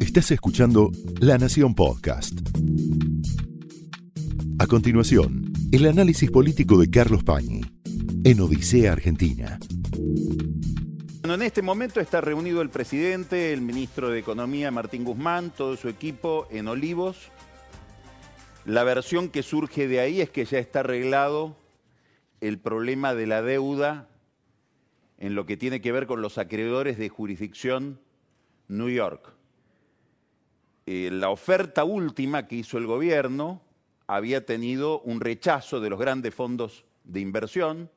Estás escuchando La Nación Podcast. A continuación, el análisis político de Carlos Pañi en Odisea Argentina. En este momento está reunido el presidente, el ministro de Economía Martín Guzmán, todo su equipo en Olivos. La versión que surge de ahí es que ya está arreglado el problema de la deuda en lo que tiene que ver con los acreedores de jurisdicción New York. Eh, la oferta última que hizo el gobierno había tenido un rechazo de los grandes fondos de inversión.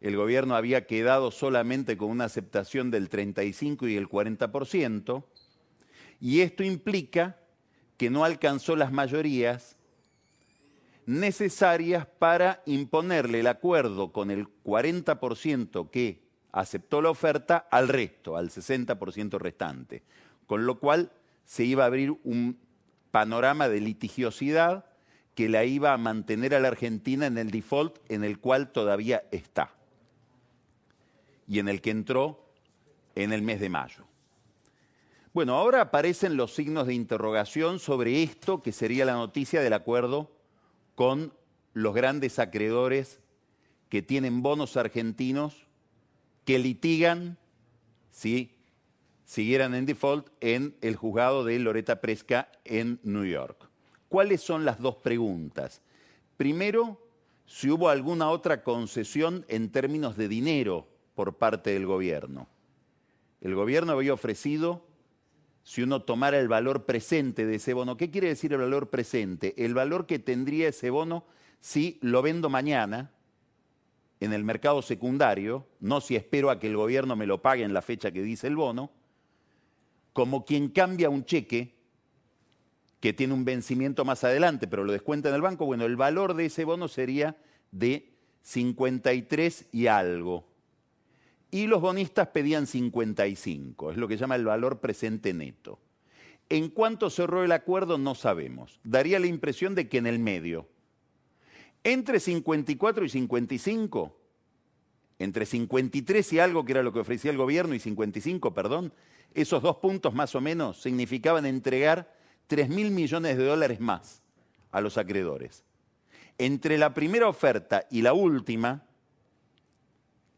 El gobierno había quedado solamente con una aceptación del 35 y el 40%, y esto implica que no alcanzó las mayorías necesarias para imponerle el acuerdo con el 40% que aceptó la oferta al resto, al 60% restante. Con lo cual se iba a abrir un panorama de litigiosidad que la iba a mantener a la Argentina en el default en el cual todavía está y en el que entró en el mes de mayo. Bueno, ahora aparecen los signos de interrogación sobre esto que sería la noticia del acuerdo con los grandes acreedores que tienen bonos argentinos que litigan si siguieran en default en el juzgado de Loreta Presca en New York. ¿Cuáles son las dos preguntas? Primero, si hubo alguna otra concesión en términos de dinero por parte del gobierno. El gobierno había ofrecido si uno tomara el valor presente de ese bono. ¿Qué quiere decir el valor presente? El valor que tendría ese bono si lo vendo mañana en el mercado secundario, no si espero a que el gobierno me lo pague en la fecha que dice el bono, como quien cambia un cheque que tiene un vencimiento más adelante, pero lo descuenta en el banco, bueno, el valor de ese bono sería de 53 y algo y los bonistas pedían 55, es lo que llama el valor presente neto. En cuánto cerró el acuerdo no sabemos. Daría la impresión de que en el medio. Entre 54 y 55, entre 53 y algo, que era lo que ofrecía el gobierno, y 55, perdón, esos dos puntos más o menos significaban entregar 3 mil millones de dólares más a los acreedores. Entre la primera oferta y la última,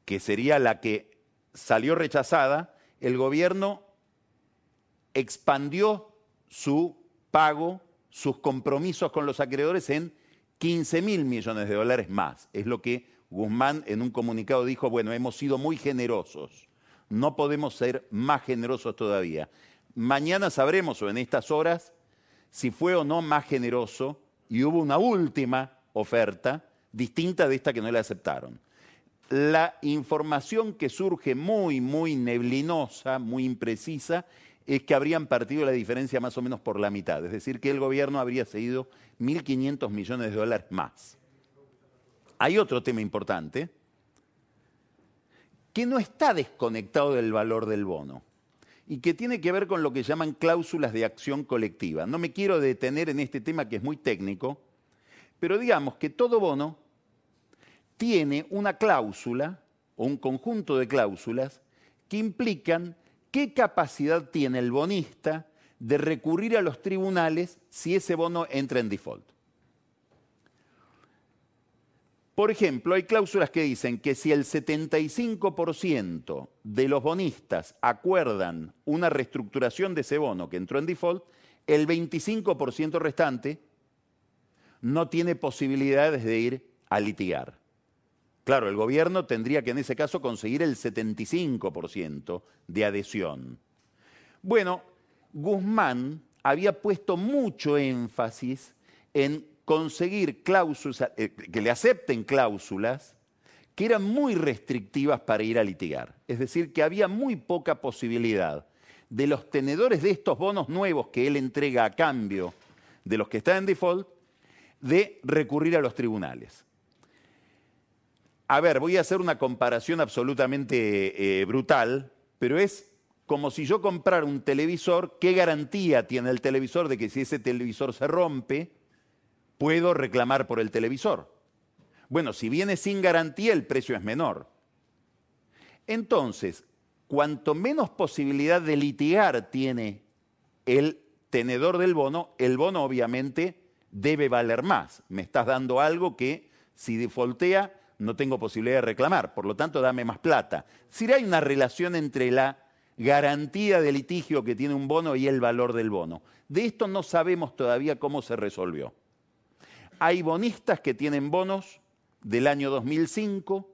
que sería la que salió rechazada, el gobierno expandió su pago, sus compromisos con los acreedores en 15 mil millones de dólares más. Es lo que Guzmán en un comunicado dijo, bueno, hemos sido muy generosos, no podemos ser más generosos todavía. Mañana sabremos, o en estas horas, si fue o no más generoso y hubo una última oferta distinta de esta que no le aceptaron la información que surge muy, muy neblinosa, muy imprecisa, es que habrían partido la diferencia más o menos por la mitad, es decir, que el gobierno habría cedido 1.500 millones de dólares más. Hay otro tema importante que no está desconectado del valor del bono y que tiene que ver con lo que llaman cláusulas de acción colectiva. No me quiero detener en este tema que es muy técnico, pero digamos que todo bono tiene una cláusula o un conjunto de cláusulas que implican qué capacidad tiene el bonista de recurrir a los tribunales si ese bono entra en default. Por ejemplo, hay cláusulas que dicen que si el 75% de los bonistas acuerdan una reestructuración de ese bono que entró en default, el 25% restante no tiene posibilidades de ir a litigar. Claro, el gobierno tendría que en ese caso conseguir el 75% de adhesión. Bueno, Guzmán había puesto mucho énfasis en conseguir cláusulas, eh, que le acepten cláusulas que eran muy restrictivas para ir a litigar. Es decir, que había muy poca posibilidad de los tenedores de estos bonos nuevos que él entrega a cambio de los que están en default, de recurrir a los tribunales. A ver, voy a hacer una comparación absolutamente eh, brutal, pero es como si yo comprara un televisor, ¿qué garantía tiene el televisor de que si ese televisor se rompe, puedo reclamar por el televisor? Bueno, si viene sin garantía, el precio es menor. Entonces, cuanto menos posibilidad de litigar tiene el tenedor del bono, el bono obviamente debe valer más. Me estás dando algo que si defaultea no tengo posibilidad de reclamar, por lo tanto dame más plata. Si hay una relación entre la garantía de litigio que tiene un bono y el valor del bono. De esto no sabemos todavía cómo se resolvió. Hay bonistas que tienen bonos del año 2005,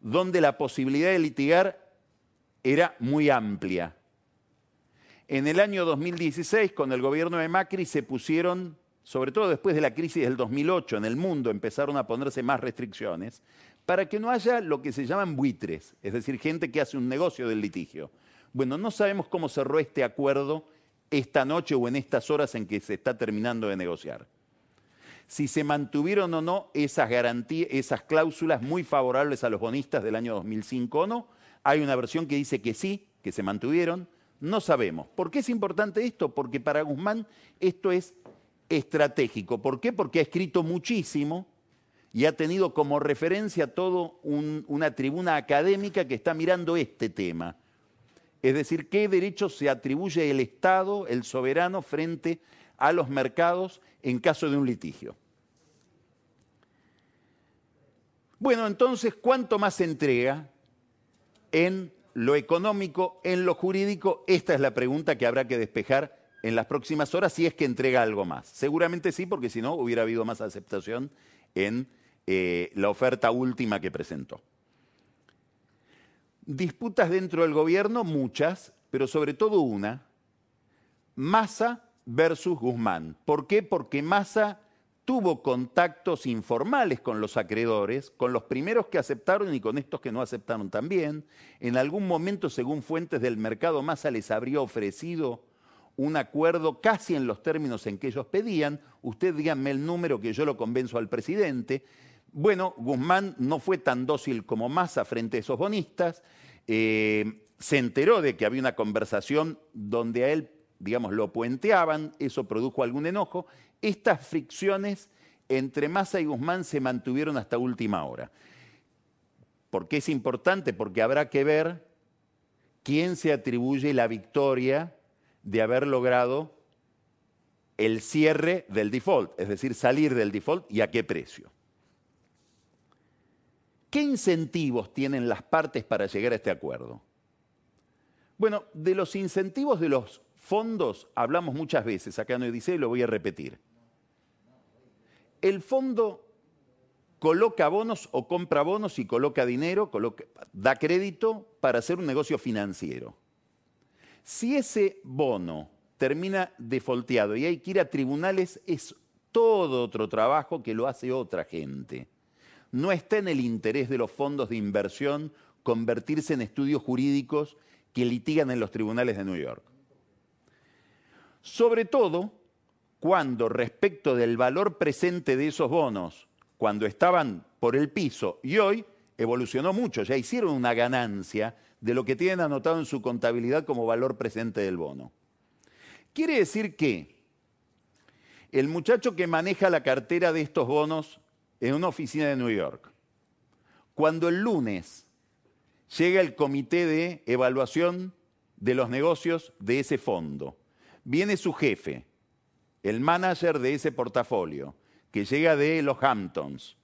donde la posibilidad de litigar era muy amplia. En el año 2016, con el gobierno de Macri, se pusieron, sobre todo después de la crisis del 2008 en el mundo, empezaron a ponerse más restricciones, para que no haya lo que se llaman buitres, es decir, gente que hace un negocio del litigio. Bueno, no sabemos cómo cerró este acuerdo esta noche o en estas horas en que se está terminando de negociar. Si se mantuvieron o no esas garantías, esas cláusulas muy favorables a los bonistas del año 2005 o no, hay una versión que dice que sí, que se mantuvieron, no sabemos. ¿Por qué es importante esto? Porque para Guzmán esto es estratégico. ¿Por qué? Porque ha escrito muchísimo y ha tenido como referencia todo una tribuna académica que está mirando este tema. Es decir, qué derechos se atribuye el Estado, el soberano, frente a los mercados en caso de un litigio. Bueno, entonces, ¿cuánto más se entrega en lo económico, en lo jurídico? Esta es la pregunta que habrá que despejar en las próximas horas si es que entrega algo más. Seguramente sí, porque si no hubiera habido más aceptación en eh, la oferta última que presentó. Disputas dentro del gobierno, muchas, pero sobre todo una, Massa versus Guzmán. ¿Por qué? Porque Massa tuvo contactos informales con los acreedores, con los primeros que aceptaron y con estos que no aceptaron también. En algún momento, según fuentes del mercado, Massa les habría ofrecido un acuerdo casi en los términos en que ellos pedían. Usted díganme el número que yo lo convenzo al presidente. Bueno, Guzmán no fue tan dócil como Massa frente a esos bonistas. Eh, se enteró de que había una conversación donde a él, digamos, lo puenteaban, eso produjo algún enojo. Estas fricciones entre Massa y Guzmán se mantuvieron hasta última hora. ¿Por qué es importante? Porque habrá que ver quién se atribuye la victoria de haber logrado el cierre del default, es decir, salir del default y a qué precio. ¿Qué incentivos tienen las partes para llegar a este acuerdo? Bueno, de los incentivos de los fondos hablamos muchas veces acá en Odisea y lo voy a repetir. El fondo coloca bonos o compra bonos y coloca dinero, da crédito para hacer un negocio financiero. Si ese bono termina defolteado y hay que ir a tribunales, es todo otro trabajo que lo hace otra gente no está en el interés de los fondos de inversión convertirse en estudios jurídicos que litigan en los tribunales de New York. Sobre todo cuando respecto del valor presente de esos bonos, cuando estaban por el piso y hoy evolucionó mucho, ya hicieron una ganancia de lo que tienen anotado en su contabilidad como valor presente del bono. Quiere decir que el muchacho que maneja la cartera de estos bonos en una oficina de New York. Cuando el lunes llega el comité de evaluación de los negocios de ese fondo, viene su jefe, el manager de ese portafolio, que llega de los Hamptons,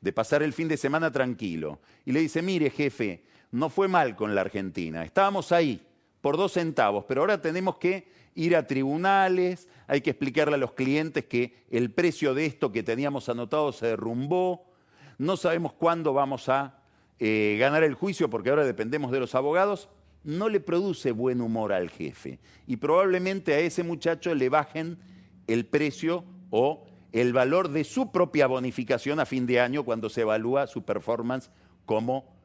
de pasar el fin de semana tranquilo, y le dice, mire jefe, no fue mal con la Argentina, estábamos ahí por dos centavos, pero ahora tenemos que ir a tribunales, hay que explicarle a los clientes que el precio de esto que teníamos anotado se derrumbó, no sabemos cuándo vamos a eh, ganar el juicio porque ahora dependemos de los abogados, no le produce buen humor al jefe y probablemente a ese muchacho le bajen el precio o el valor de su propia bonificación a fin de año cuando se evalúa su performance como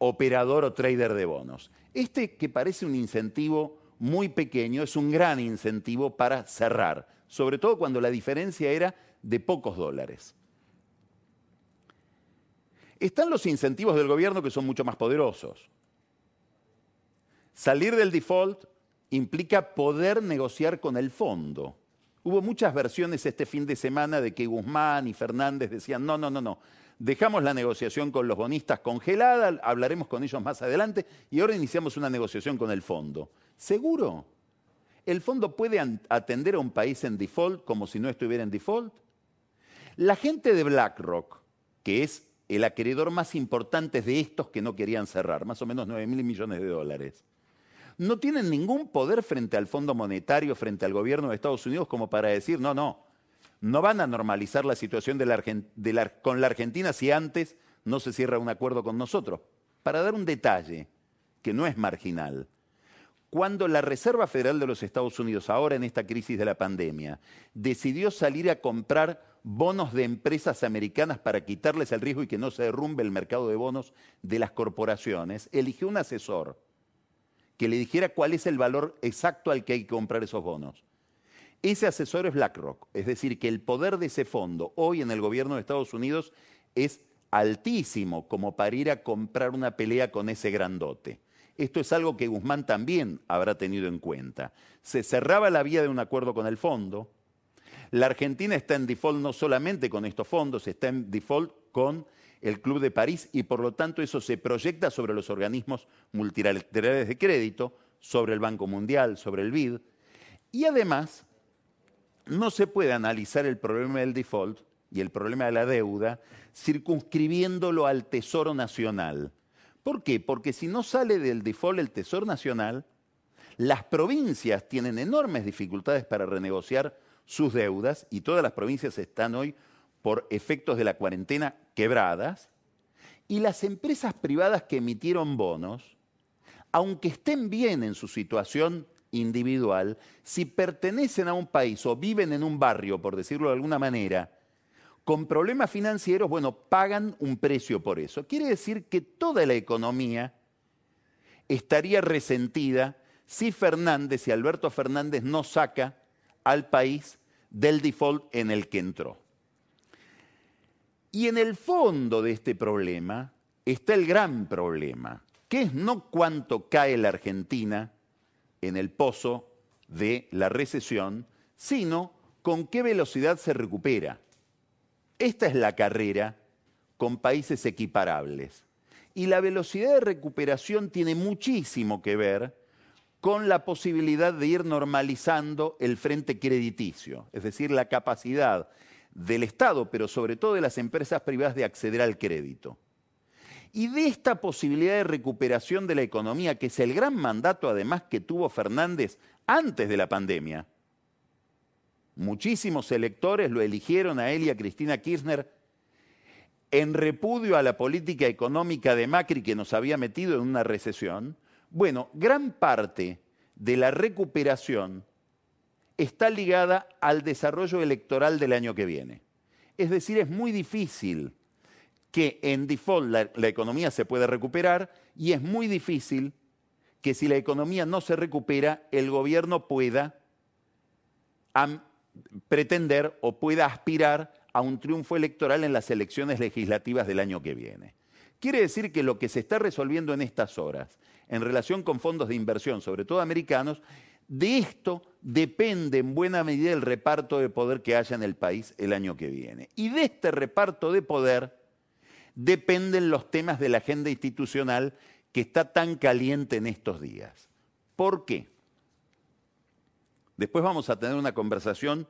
operador o trader de bonos. Este que parece un incentivo muy pequeño es un gran incentivo para cerrar, sobre todo cuando la diferencia era de pocos dólares. Están los incentivos del gobierno que son mucho más poderosos. Salir del default implica poder negociar con el fondo. Hubo muchas versiones este fin de semana de que Guzmán y Fernández decían, no, no, no, no, dejamos la negociación con los bonistas congelada, hablaremos con ellos más adelante y ahora iniciamos una negociación con el fondo. ¿Seguro? ¿El fondo puede atender a un país en default como si no estuviera en default? La gente de BlackRock, que es el acreedor más importante de estos que no querían cerrar, más o menos 9 mil millones de dólares, no tienen ningún poder frente al Fondo Monetario, frente al gobierno de Estados Unidos como para decir, no, no, no van a normalizar la situación con la Argentina si antes no se cierra un acuerdo con nosotros. Para dar un detalle que no es marginal, cuando la Reserva Federal de los Estados Unidos, ahora en esta crisis de la pandemia, decidió salir a comprar bonos de empresas americanas para quitarles el riesgo y que no se derrumbe el mercado de bonos de las corporaciones, eligió un asesor que le dijera cuál es el valor exacto al que hay que comprar esos bonos. Ese asesor es BlackRock, es decir, que el poder de ese fondo hoy en el gobierno de Estados Unidos es altísimo como para ir a comprar una pelea con ese grandote. Esto es algo que Guzmán también habrá tenido en cuenta. Se cerraba la vía de un acuerdo con el fondo. La Argentina está en default no solamente con estos fondos, está en default con el Club de París y por lo tanto eso se proyecta sobre los organismos multilaterales de crédito, sobre el Banco Mundial, sobre el BID. Y además, no se puede analizar el problema del default y el problema de la deuda circunscribiéndolo al Tesoro Nacional. ¿Por qué? Porque si no sale del default el Tesoro Nacional, las provincias tienen enormes dificultades para renegociar sus deudas y todas las provincias están hoy por efectos de la cuarentena quebradas y las empresas privadas que emitieron bonos, aunque estén bien en su situación individual, si pertenecen a un país o viven en un barrio, por decirlo de alguna manera, con problemas financieros, bueno, pagan un precio por eso. Quiere decir que toda la economía estaría resentida si Fernández, y Alberto Fernández no saca al país del default en el que entró. Y en el fondo de este problema está el gran problema, que es no cuánto cae la Argentina en el pozo de la recesión, sino con qué velocidad se recupera. Esta es la carrera con países equiparables. Y la velocidad de recuperación tiene muchísimo que ver con la posibilidad de ir normalizando el frente crediticio, es decir, la capacidad del Estado, pero sobre todo de las empresas privadas de acceder al crédito. Y de esta posibilidad de recuperación de la economía, que es el gran mandato además que tuvo Fernández antes de la pandemia, Muchísimos electores lo eligieron a él y a Cristina Kirchner en repudio a la política económica de Macri que nos había metido en una recesión. Bueno, gran parte de la recuperación está ligada al desarrollo electoral del año que viene. Es decir, es muy difícil que en default la, economía se pueda recuperar y es muy difícil que si la economía no se recupera, el gobierno pueda pretender o pueda aspirar a un triunfo electoral en las elecciones legislativas del año que viene. Quiere decir que lo que se está resolviendo en estas horas en relación con fondos de inversión, sobre todo americanos, de esto depende en buena medida el reparto de poder que haya en el país el año que viene. Y de este reparto de poder dependen los temas de la agenda institucional que está tan caliente en estos días. ¿Por qué? Después vamos a tener una conversación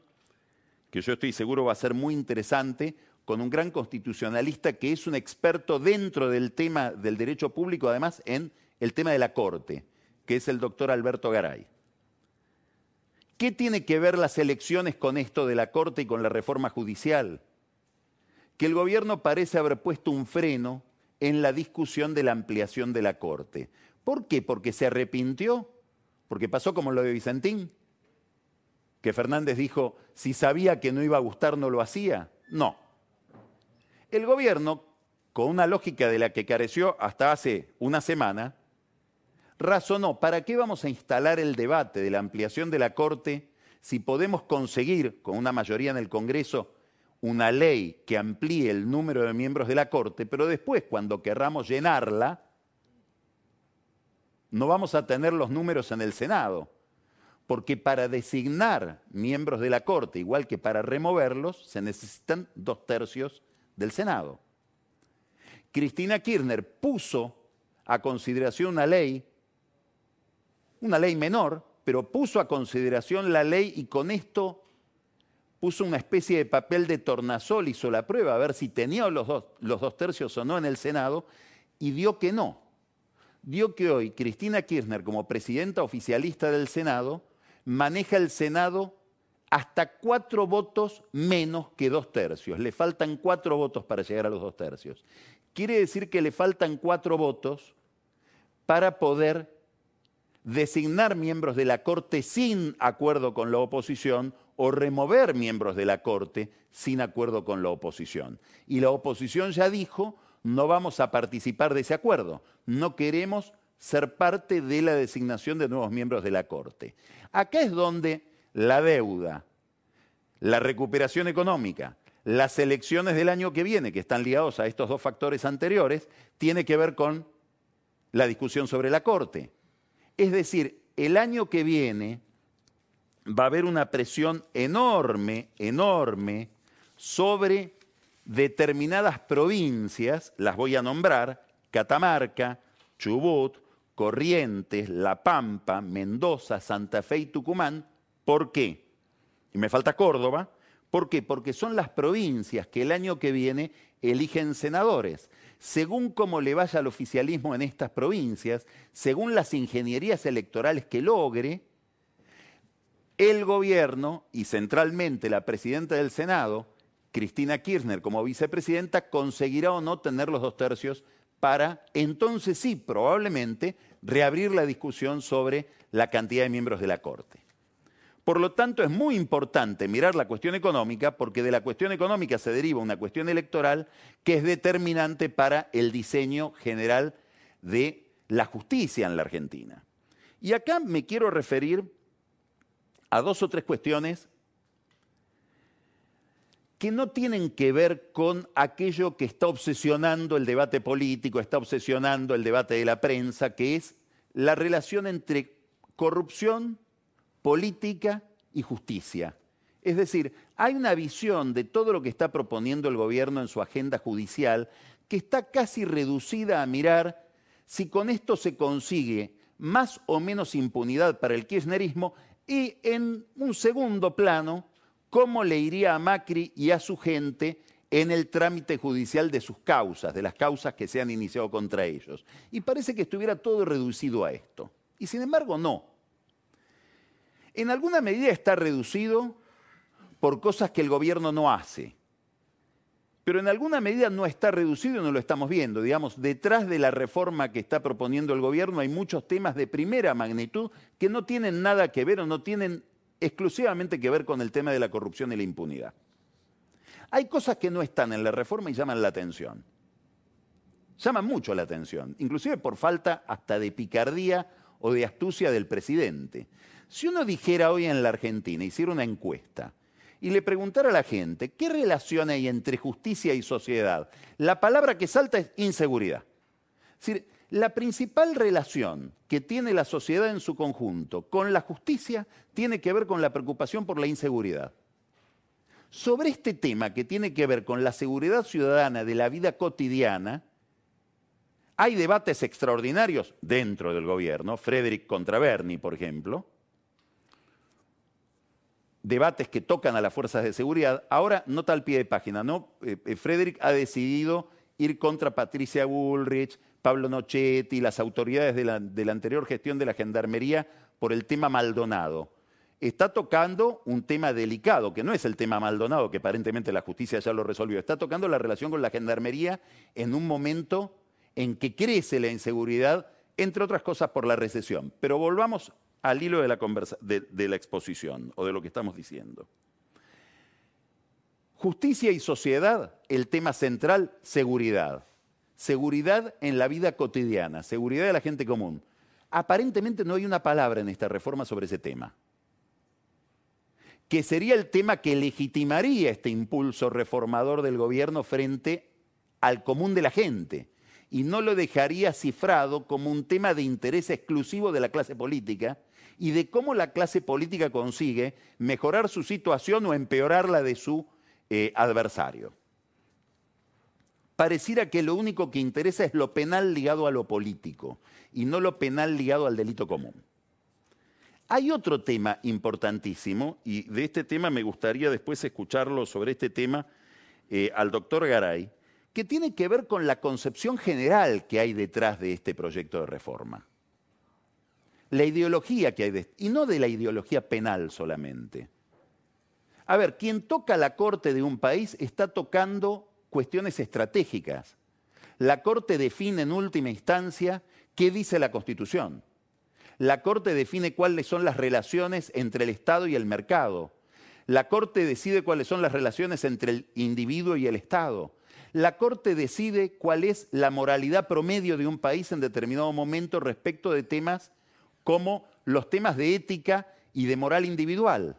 que yo estoy seguro va a ser muy interesante con un gran constitucionalista que es un experto dentro del tema del derecho público, además en el tema de la Corte, que es el doctor Alberto Garay. ¿Qué tiene que ver las elecciones con esto de la Corte y con la reforma judicial? Que el gobierno parece haber puesto un freno en la discusión de la ampliación de la Corte. ¿Por qué? Porque se arrepintió, porque pasó como lo de Vicentín que Fernández dijo, si sabía que no iba a gustar no lo hacía. No. El gobierno, con una lógica de la que careció hasta hace una semana, razonó, ¿para qué vamos a instalar el debate de la ampliación de la Corte si podemos conseguir, con una mayoría en el Congreso, una ley que amplíe el número de miembros de la Corte, pero después, cuando querramos llenarla, no vamos a tener los números en el Senado? porque para designar miembros de la Corte, igual que para removerlos, se necesitan dos tercios del Senado. Cristina Kirchner puso a consideración una ley, una ley menor, pero puso a consideración la ley y con esto puso una especie de papel de tornasol, hizo la prueba a ver si tenía los dos, los dos tercios o no en el Senado y dio que no. Dio que hoy Cristina Kirchner, como presidenta oficialista del Senado, maneja el Senado hasta cuatro votos menos que dos tercios. Le faltan cuatro votos para llegar a los dos tercios. Quiere decir que le faltan cuatro votos para poder designar miembros de la Corte sin acuerdo con la oposición o remover miembros de la Corte sin acuerdo con la oposición. Y la oposición ya dijo, no vamos a participar de ese acuerdo, no queremos ser parte de la designación de nuevos miembros de la Corte. Acá es donde la deuda, la recuperación económica, las elecciones del año que viene, que están ligados a estos dos factores anteriores, tiene que ver con la discusión sobre la Corte. Es decir, el año que viene va a haber una presión enorme, enorme, sobre determinadas provincias, las voy a nombrar, Catamarca, Chubut, Corrientes, La Pampa, Mendoza, Santa Fe y Tucumán. ¿Por qué? Y me falta Córdoba. ¿Por qué? Porque son las provincias que el año que viene eligen senadores. Según cómo le vaya al oficialismo en estas provincias, según las ingenierías electorales que logre, el gobierno y centralmente la presidenta del Senado, Cristina Kirchner como vicepresidenta, conseguirá o no tener los dos tercios para entonces sí, probablemente, reabrir la discusión sobre la cantidad de miembros de la Corte. Por lo tanto, es muy importante mirar la cuestión económica porque de la cuestión económica se deriva una cuestión electoral que es determinante para el diseño general de la justicia en la Argentina. Y acá me quiero referir a dos o tres cuestiones que no tienen que ver con aquello que está obsesionando el debate político, está obsesionando el debate de la prensa, que es la relación entre corrupción, política y justicia. Es decir, hay una visión de todo lo que está proponiendo el gobierno en su agenda judicial que está casi reducida a mirar si con esto se consigue más o menos impunidad para el kirchnerismo y en un segundo plano, cómo le iría a Macri y a su gente en el trámite judicial de sus causas, de las causas que se han iniciado contra ellos. Y parece que estuviera todo reducido a esto. Y sin embargo, no. En alguna medida está reducido por cosas que el gobierno no hace pero en alguna medida no está reducido no lo estamos viendo. Digamos, detrás de la reforma que está proponiendo el gobierno hay muchos temas de primera magnitud que no tienen nada que ver o no tienen exclusivamente que ver con el tema de la corrupción y la impunidad. Hay cosas que no están en la reforma y llaman la atención. Llaman mucho la atención, inclusive por falta hasta de picardía o de astucia del presidente. Si uno dijera hoy en la Argentina, hiciera una encuesta, y le preguntara a la gente, ¿qué relación hay entre justicia y sociedad? La palabra que salta es inseguridad. Es decir, la principal relación que tiene la sociedad en su conjunto con la justicia tiene que ver con la preocupación por la inseguridad. Sobre este tema que tiene que ver con la seguridad ciudadana de la vida cotidiana, hay debates extraordinarios dentro del gobierno, Frederick contra Bernie, por ejemplo, debates que tocan a las fuerzas de seguridad. Ahora, nota al pie de página, ¿no? Eh, eh, Frederick ha decidido ir contra Patricia Bullrich, Pablo Nochetti, las autoridades de la, de la anterior gestión de la Gendarmería por el tema Maldonado. Está tocando un tema delicado, que no es el tema Maldonado, que aparentemente la justicia ya lo resolvió. Está tocando la relación con la Gendarmería en un momento en que crece la inseguridad, entre otras cosas por la recesión. Pero volvamos al hilo de la, exposición o de lo que estamos diciendo. Justicia y sociedad, el tema central, seguridad. Seguridad en la vida cotidiana, seguridad de la gente común. Aparentemente no hay una palabra en esta reforma sobre ese tema, que sería el tema que legitimaría este impulso reformador del gobierno frente al común de la gente y no lo dejaría cifrado como un tema de interés exclusivo de la clase política, y de cómo la clase política consigue mejorar su situación o empeorar la de su eh, adversario. pareciera que lo único que interesa es lo penal ligado a lo político y no lo penal ligado al delito común. Hay otro tema importantísimo, y de este tema me gustaría después escucharlo sobre este tema eh, al doctor Garay, que tiene que ver con la concepción general que hay detrás de este proyecto de reforma. La ideología que hay, y no de la ideología penal solamente. A ver, quien toca la corte de un país está tocando cuestiones estratégicas. La corte define en última instancia qué dice la Constitución. La corte define cuáles son las relaciones entre el Estado y el mercado. La corte decide cuáles son las relaciones entre el individuo y el Estado. La Corte decide cuál es la moralidad promedio de un país en determinado momento respecto de temas como los temas de ética y de moral individual.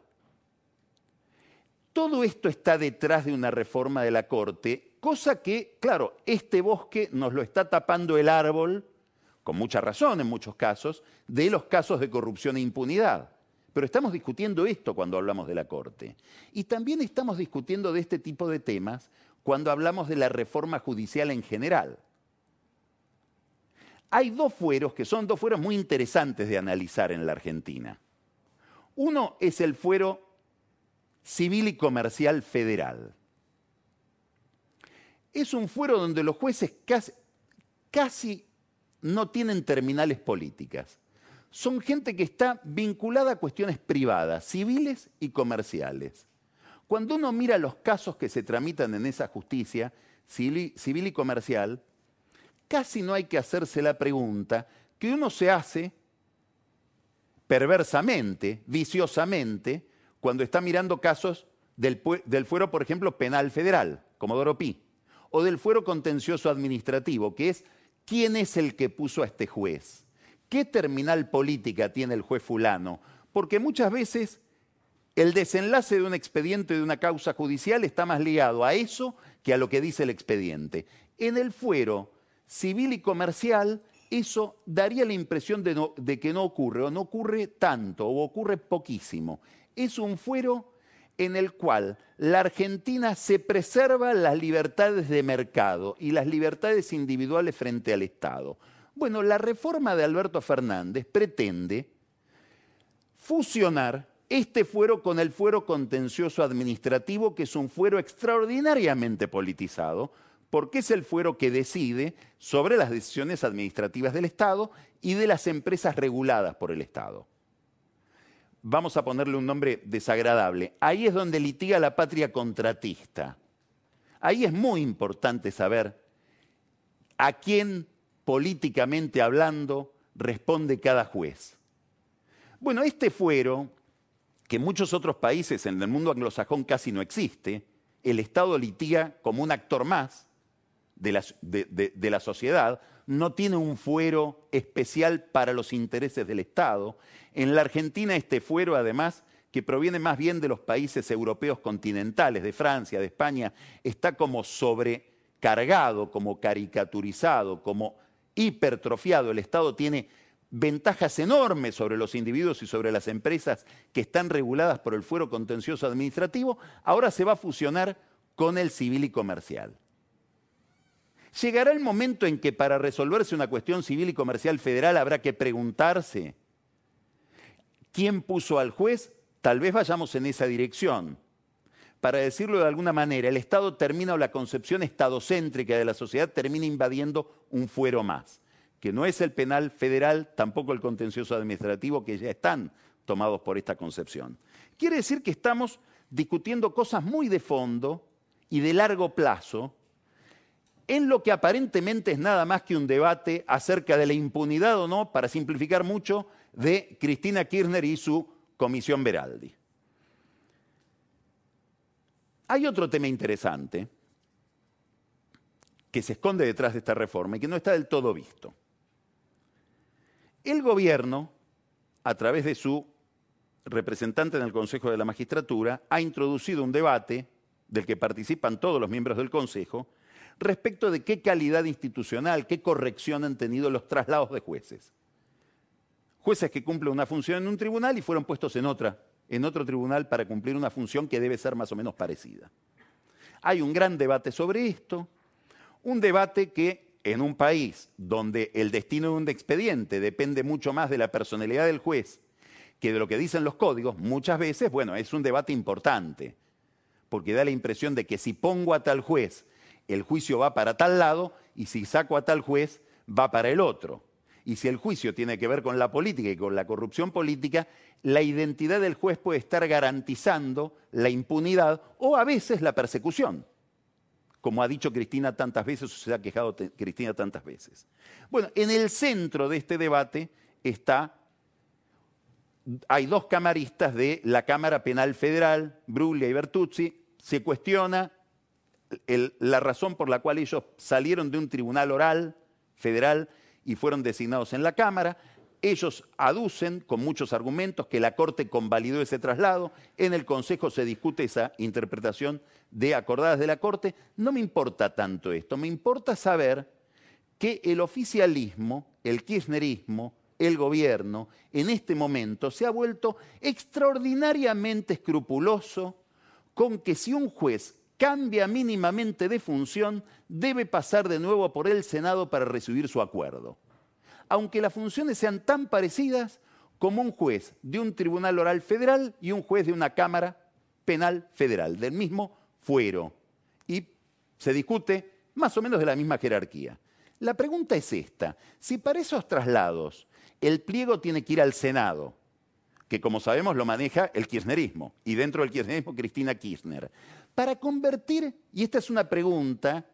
Todo esto está detrás de una reforma de la Corte, cosa que, claro, este bosque nos lo está tapando el árbol, con mucha razón en muchos casos, de los casos de corrupción e impunidad. Pero estamos discutiendo esto cuando hablamos de la Corte. Y también estamos discutiendo de este tipo de temas cuando hablamos de la reforma judicial en general. Hay dos fueros que son dos fueros muy interesantes de analizar en la Argentina. Uno es el fuero civil y comercial federal. Es un fuero donde los jueces casi, no tienen terminales políticas. Son gente que está vinculada a cuestiones privadas, civiles y comerciales. Cuando uno mira los casos que se tramitan en esa justicia civil y comercial, casi no hay que hacerse la pregunta que uno se hace perversamente, viciosamente, cuando está mirando casos del, fuero, por ejemplo, penal federal, como Doropí, o del fuero contencioso administrativo, que es quién es el que puso a este juez, qué terminal política tiene el juez fulano, porque muchas veces el desenlace de un expediente de una causa judicial está más ligado a eso que a lo que dice el expediente. En el fuero civil y comercial, eso daría la impresión de, que no ocurre, o no ocurre tanto, o ocurre poquísimo. Es un fuero en el cual la Argentina se preserva las libertades de mercado y las libertades individuales frente al Estado. Bueno, la reforma de Alberto Fernández pretende fusionar este fuero con el fuero contencioso administrativo, que es un fuero extraordinariamente politizado, porque es el fuero que decide sobre las decisiones administrativas del Estado y de las empresas reguladas por el Estado. Vamos a ponerle un nombre desagradable. Ahí es donde litiga la patria contratista. Ahí es muy importante saber a quién políticamente hablando responde cada juez. Bueno, este fuero que en muchos otros países en el mundo anglosajón casi no existe, el Estado litiga como un actor más de la, sociedad, no tiene un fuero especial para los intereses del Estado. En la Argentina este fuero, además, que proviene más bien de los países europeos continentales, de Francia, de España, está como sobrecargado, como caricaturizado, como hipertrofiado. El Estado tiene ventajas enormes sobre los individuos y sobre las empresas que están reguladas por el fuero contencioso administrativo, ahora se va a fusionar con el civil y comercial. Llegará el momento en que para resolverse una cuestión civil y comercial federal habrá que preguntarse quién puso al juez, tal vez vayamos en esa dirección. Para decirlo de alguna manera, el Estado termina o la concepción estadocéntrica de la sociedad termina invadiendo un fuero más que no es el penal federal, tampoco el contencioso administrativo, que ya están tomados por esta concepción. Quiere decir que estamos discutiendo cosas muy de fondo y de largo plazo en lo que aparentemente es nada más que un debate acerca de la impunidad o no, para simplificar mucho, de Cristina Kirchner y su comisión Veraldi. Hay otro tema interesante que se esconde detrás de esta reforma y que no está del todo visto. El gobierno, a través de su representante en el Consejo de la Magistratura, ha introducido un debate del que participan todos los miembros del Consejo respecto de qué calidad institucional, qué corrección han tenido los traslados de jueces. Jueces que cumplen una función en un tribunal y fueron puestos en otra, en otro tribunal para cumplir una función que debe ser más o menos parecida. Hay un gran debate sobre esto. Un debate que en un país donde el destino de un expediente depende mucho más de la personalidad del juez que de lo que dicen los códigos, muchas veces, bueno, es un debate importante, porque da la impresión de que si pongo a tal juez, el juicio va para tal lado, y si saco a tal juez, va para el otro. Y si el juicio tiene que ver con la política y con la corrupción política, la identidad del juez puede estar garantizando la impunidad o a veces la persecución, como ha dicho Cristina tantas veces o se ha quejado Cristina tantas veces. Bueno, en el centro de este debate está, hay dos camaristas de la Cámara Penal Federal, Bruglia y Bertuzzi, se cuestiona la razón por la cual ellos salieron de un tribunal oral federal y fueron designados en la Cámara. Ellos aducen con muchos argumentos que la Corte convalidó ese traslado, en el Consejo se discute esa interpretación de acordadas de la Corte. No me importa tanto esto, me importa saber que el oficialismo, el kirchnerismo, el gobierno, en este momento se ha vuelto extraordinariamente escrupuloso con que si un juez cambia mínimamente de función, debe pasar de nuevo por el Senado para recibir su acuerdo. Aunque las funciones sean tan parecidas como un juez de un tribunal oral federal y un juez de una Cámara Penal Federal, del mismo fuero. Y se discute más o menos de la misma jerarquía. La pregunta es esta, si para esos traslados el pliego tiene que ir al Senado, que como sabemos lo maneja el kirchnerismo, y dentro del kirchnerismo Cristina Kirchner, para convertir, y esta es una pregunta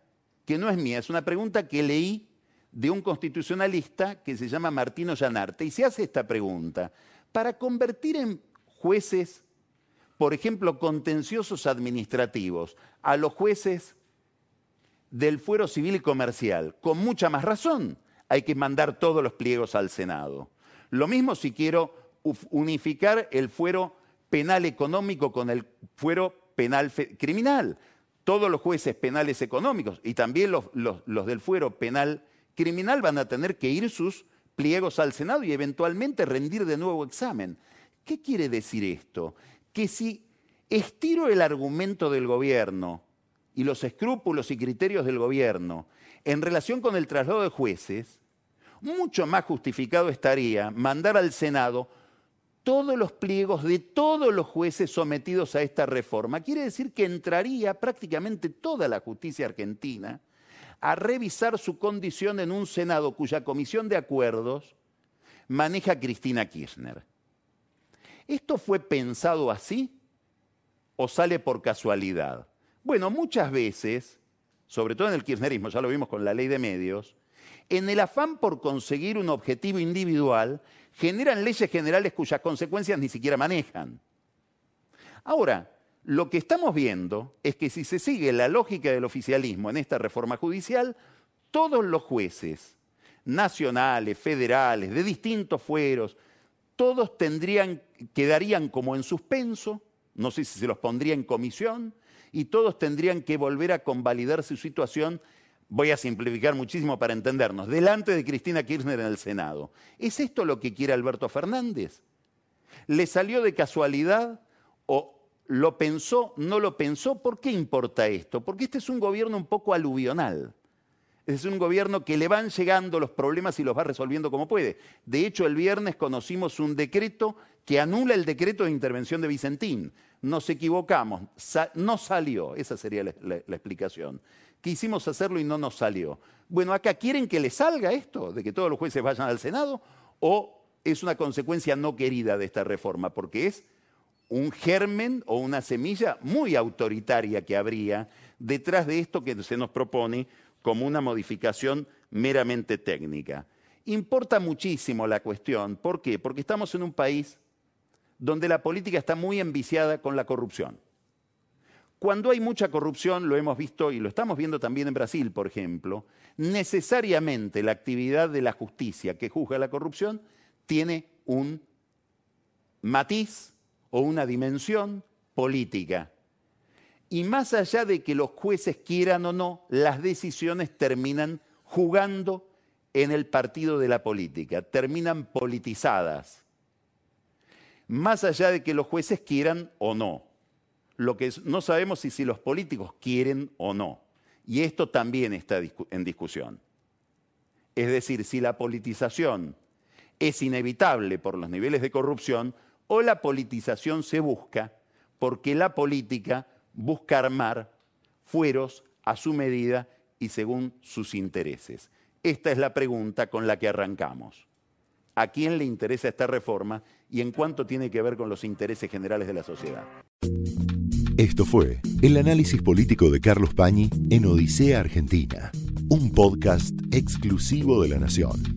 que no es mía, es una pregunta que leí de un constitucionalista que se llama Martino Llanarte, y se hace esta pregunta, para convertir en jueces, por ejemplo, contenciosos administrativos, a los jueces del fuero civil y comercial, con mucha más razón, hay que mandar todos los pliegos al Senado. Lo mismo si quiero unificar el fuero penal económico con el fuero penal criminal. Todos los jueces penales económicos y también los, los del fuero penal criminal van a tener que ir sus pliegos al Senado y eventualmente rendir de nuevo examen. ¿Qué quiere decir esto? Que si estiro el argumento del gobierno y los escrúpulos y criterios del gobierno en relación con el traslado de jueces, mucho más justificado estaría mandar al Senado todos los pliegos de todos los jueces sometidos a esta reforma. Quiere decir que entraría prácticamente toda la justicia argentina a revisar su condición en un Senado cuya comisión de acuerdos maneja Cristina Kirchner. ¿Esto fue pensado así o sale por casualidad? Bueno, muchas veces, sobre todo en el kirchnerismo, ya lo vimos con la ley de medios, en el afán por conseguir un objetivo individual, generan leyes generales cuyas consecuencias ni siquiera manejan. Ahora, lo que estamos viendo es que si se sigue la lógica del oficialismo en esta reforma judicial, todos los jueces nacionales, federales, de distintos fueros, todos quedarían como en suspenso, no sé si se los pondría en comisión, y todos tendrían que volver a convalidar su situación voy a simplificar muchísimo para entendernos, delante de Cristina Kirchner en el Senado. ¿Es esto lo que quiere Alberto Fernández? ¿Le salió de casualidad o lo pensó, no lo pensó? ¿Por qué importa esto? Porque este es un gobierno un poco aluvional. Es un gobierno que le van llegando los problemas y los va resolviendo como puede. De hecho, el viernes conocimos un decreto que anula el decreto de intervención de Vicentín. Nos equivocamos, no salió, esa sería la explicación quisimos hacerlo y no nos salió. Bueno, acá quieren que le salga esto, de que todos los jueces vayan al Senado, o es una consecuencia no querida de esta reforma, porque es un germen o una semilla muy autoritaria que habría detrás de esto que se nos propone como una modificación meramente técnica. Importa muchísimo la cuestión. ¿Por qué? Porque estamos en un país donde la política está muy enviciada con la corrupción. Cuando hay mucha corrupción, lo hemos visto y lo estamos viendo también en Brasil, por ejemplo, necesariamente la actividad de la justicia que juzga la corrupción tiene un matiz o una dimensión política. Y más allá de que los jueces quieran o no, las decisiones terminan jugando en el partido de la política, terminan politizadas. Más allá de que los jueces quieran o no lo que no sabemos es si los políticos quieren o no. Y esto también está en discusión. Es decir, si la politización es inevitable por los niveles de corrupción o la politización se busca porque la política busca armar fueros a su medida y según sus intereses. Esta es la pregunta con la que arrancamos. ¿A quién le interesa esta reforma y en cuánto tiene que ver con los intereses generales de la sociedad? Esto fue el análisis político de Carlos Pañi en Odisea Argentina, un podcast exclusivo de la Nación.